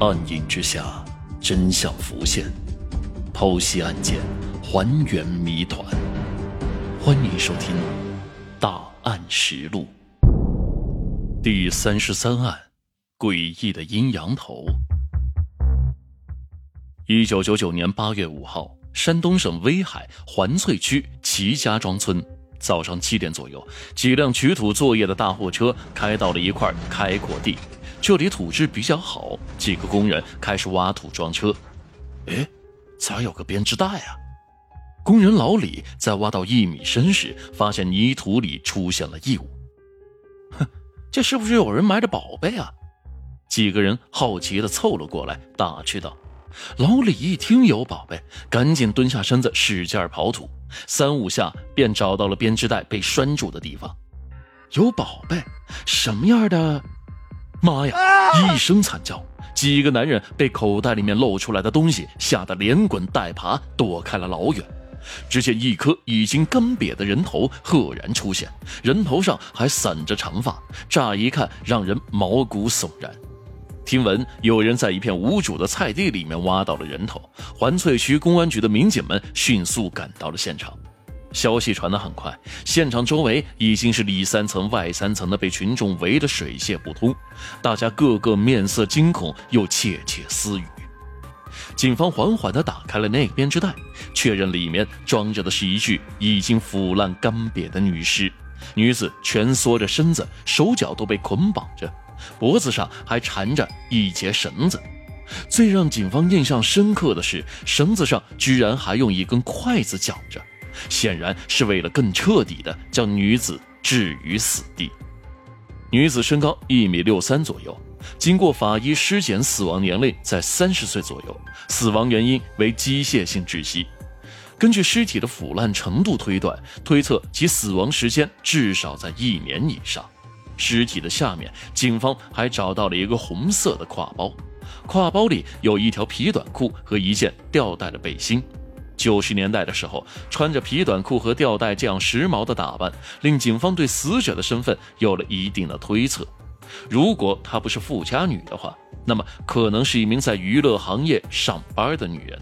暗影之下，真相浮现，剖析案件，还原谜团。欢迎收听《大案实录》第三十三案：诡异的阴阳头。一九九九年八月五号，山东省威海环翠区齐家庄村，早上七点左右，几辆取土作业的大货车开到了一块开阔地。这里土质比较好，几个工人开始挖土装车。哎，咋有个编织袋啊？工人老李在挖到一米深时，发现泥土里出现了异物。哼，这是不是有人埋着宝贝啊？几个人好奇地凑了过来，打趣道。老李一听有宝贝，赶紧蹲下身子，使劲刨土，三五下便找到了编织袋被拴住的地方。有宝贝？什么样的？妈呀！一声惨叫，几个男人被口袋里面露出来的东西吓得连滚带爬躲开了老远。只见一颗已经干瘪的人头赫然出现，人头上还散着长发，乍一看让人毛骨悚然。听闻有人在一片无主的菜地里面挖到了人头，环翠区公安局的民警们迅速赶到了现场。消息传得很快，现场周围已经是里三层外三层的被群众围得水泄不通，大家个个面色惊恐，又窃窃私语。警方缓缓地打开了那个编织袋，确认里面装着的是一具已经腐烂干瘪的女尸。女子蜷缩着身子，手脚都被捆绑着，脖子上还缠着一截绳子。最让警方印象深刻的是，绳子上居然还用一根筷子绞着。显然是为了更彻底的将女子置于死地。女子身高一米六三左右，经过法医尸检，死亡年龄在三十岁左右，死亡原因为机械性窒息。根据尸体的腐烂程度推断，推测其死亡时间至少在一年以上。尸体的下面，警方还找到了一个红色的挎包，挎包里有一条皮短裤和一件吊带的背心。九十年代的时候，穿着皮短裤和吊带这样时髦的打扮，令警方对死者的身份有了一定的推测。如果她不是富家女的话，那么可能是一名在娱乐行业上班的女人。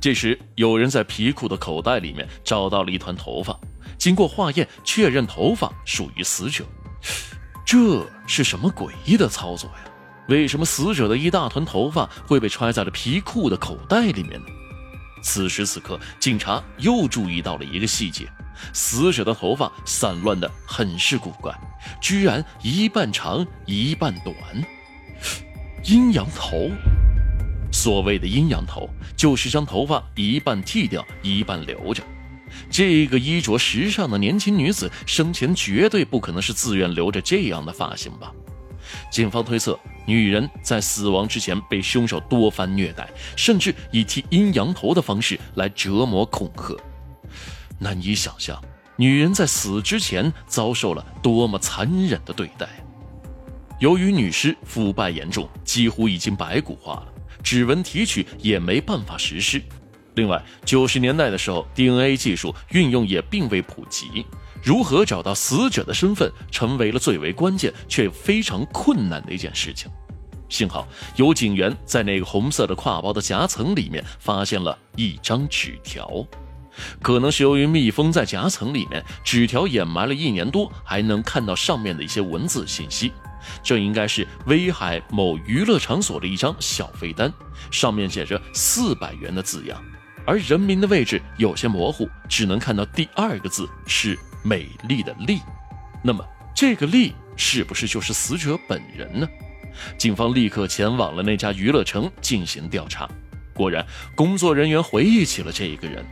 这时，有人在皮裤的口袋里面找到了一团头发，经过化验确认，头发属于死者。这是什么诡异的操作呀？为什么死者的一大团头发会被揣在了皮裤的口袋里面呢？此时此刻，警察又注意到了一个细节：死者的头发散乱的很是古怪，居然一半长一半短。阴阳头，所谓的阴阳头，就是将头发一半剃掉，一半留着。这个衣着时尚的年轻女子生前绝对不可能是自愿留着这样的发型吧？警方推测。女人在死亡之前被凶手多番虐待，甚至以剃阴阳头的方式来折磨恐吓。难以想象，女人在死之前遭受了多么残忍的对待。由于女尸腐败严重，几乎已经白骨化了，指纹提取也没办法实施。另外，九十年代的时候，DNA 技术运用也并未普及。如何找到死者的身份，成为了最为关键却非常困难的一件事情。幸好有警员在那个红色的挎包的夹层里面发现了一张纸条，可能是由于密封在夹层里面，纸条掩埋了一年多，还能看到上面的一些文字信息。这应该是威海某娱乐场所的一张小飞单，上面写着四百元的字样，而人名的位置有些模糊，只能看到第二个字是。美丽的丽，那么这个丽是不是就是死者本人呢？警方立刻前往了那家娱乐城进行调查。果然，工作人员回忆起了这一个人。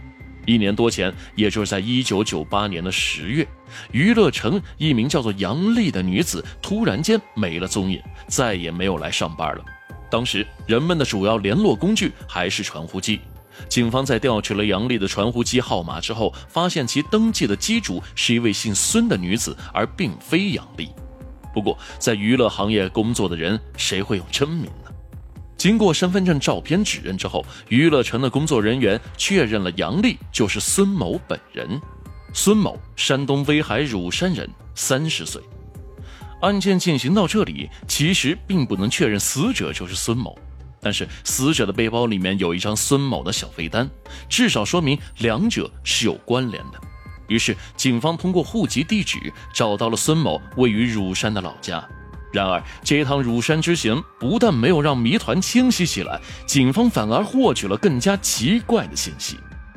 一年多前，也就是在一九九八年的十月，娱乐城一名叫做杨丽的女子突然间没了踪影，再也没有来上班了。当时，人们的主要联络工具还是传呼机。警方在调取了杨丽的传呼机号码之后，发现其登记的机主是一位姓孙的女子，而并非杨丽。不过，在娱乐行业工作的人，谁会有真名呢？经过身份证照片指认之后，娱乐城的工作人员确认了杨丽就是孙某本人。孙某，山东威海乳山人，三十岁。案件进行到这里，其实并不能确认死者就是孙某，但是死者的背包里面有一张孙某的小飞单，至少说明两者是有关联的。于是，警方通过户籍地址找到了孙某位于乳山的老家。然而，这一趟乳山之行不但没有让谜团清晰起来，警方反而获取了更加奇怪的信息。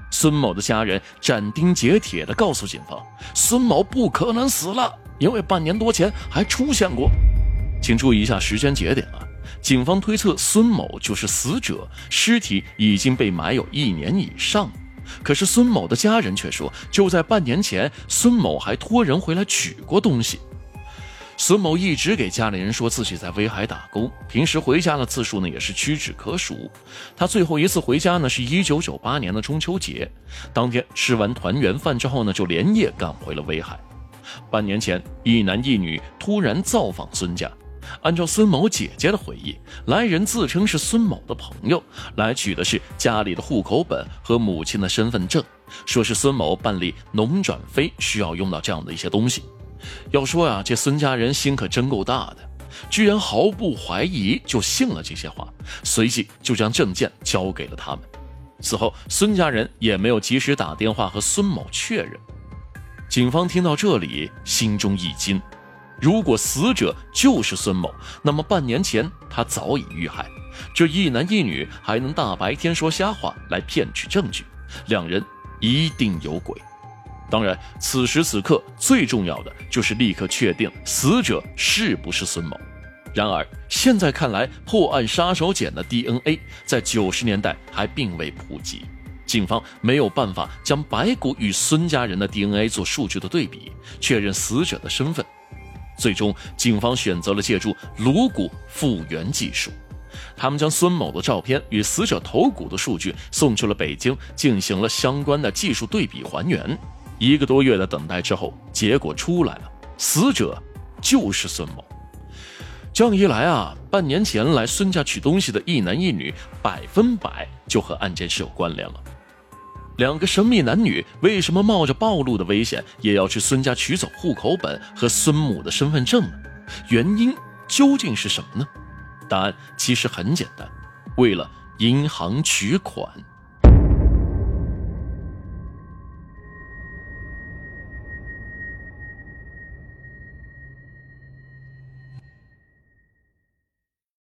孙某的家人斩钉截铁地告诉警方，孙某不可能死了，因为半年多前还出现过。请注意一下时间节点啊！警方推测孙某就是死者，尸体已经被埋有一年以上。可是孙某的家人却说，就在半年前，孙某还托人回来取过东西。孙某一直给家里人说自己在威海打工，平时回家的次数呢也是屈指可数。他最后一次回家呢是一九九八年的中秋节，当天吃完团圆饭之后呢就连夜赶回了威海。半年前，一男一女突然造访孙家，按照孙某姐姐的回忆，来人自称是孙某的朋友，来取的是家里的户口本和母亲的身份证，说是孙某办理农转非需要用到这样的一些东西。要说呀，这孙家人心可真够大的，居然毫不怀疑就信了这些话，随即就将证件交给了他们。此后，孙家人也没有及时打电话和孙某确认。警方听到这里，心中一惊：如果死者就是孙某，那么半年前他早已遇害，这一男一女还能大白天说瞎话来骗取证据，两人一定有鬼。当然，此时此刻最重要的就是立刻确定死者是不是孙某。然而，现在看来，破案杀手锏的 DNA 在九十年代还并未普及，警方没有办法将白骨与孙家人的 DNA 做数据的对比，确认死者的身份。最终，警方选择了借助颅骨复原技术，他们将孙某的照片与死者头骨的数据送去了北京，进行了相关的技术对比还原。一个多月的等待之后，结果出来了，死者就是孙某。这样一来啊，半年前来孙家取东西的一男一女，百分百就和案件是有关联了。两个神秘男女为什么冒着暴露的危险，也要去孙家取走户口本和孙母的身份证呢？原因究竟是什么呢？答案其实很简单，为了银行取款。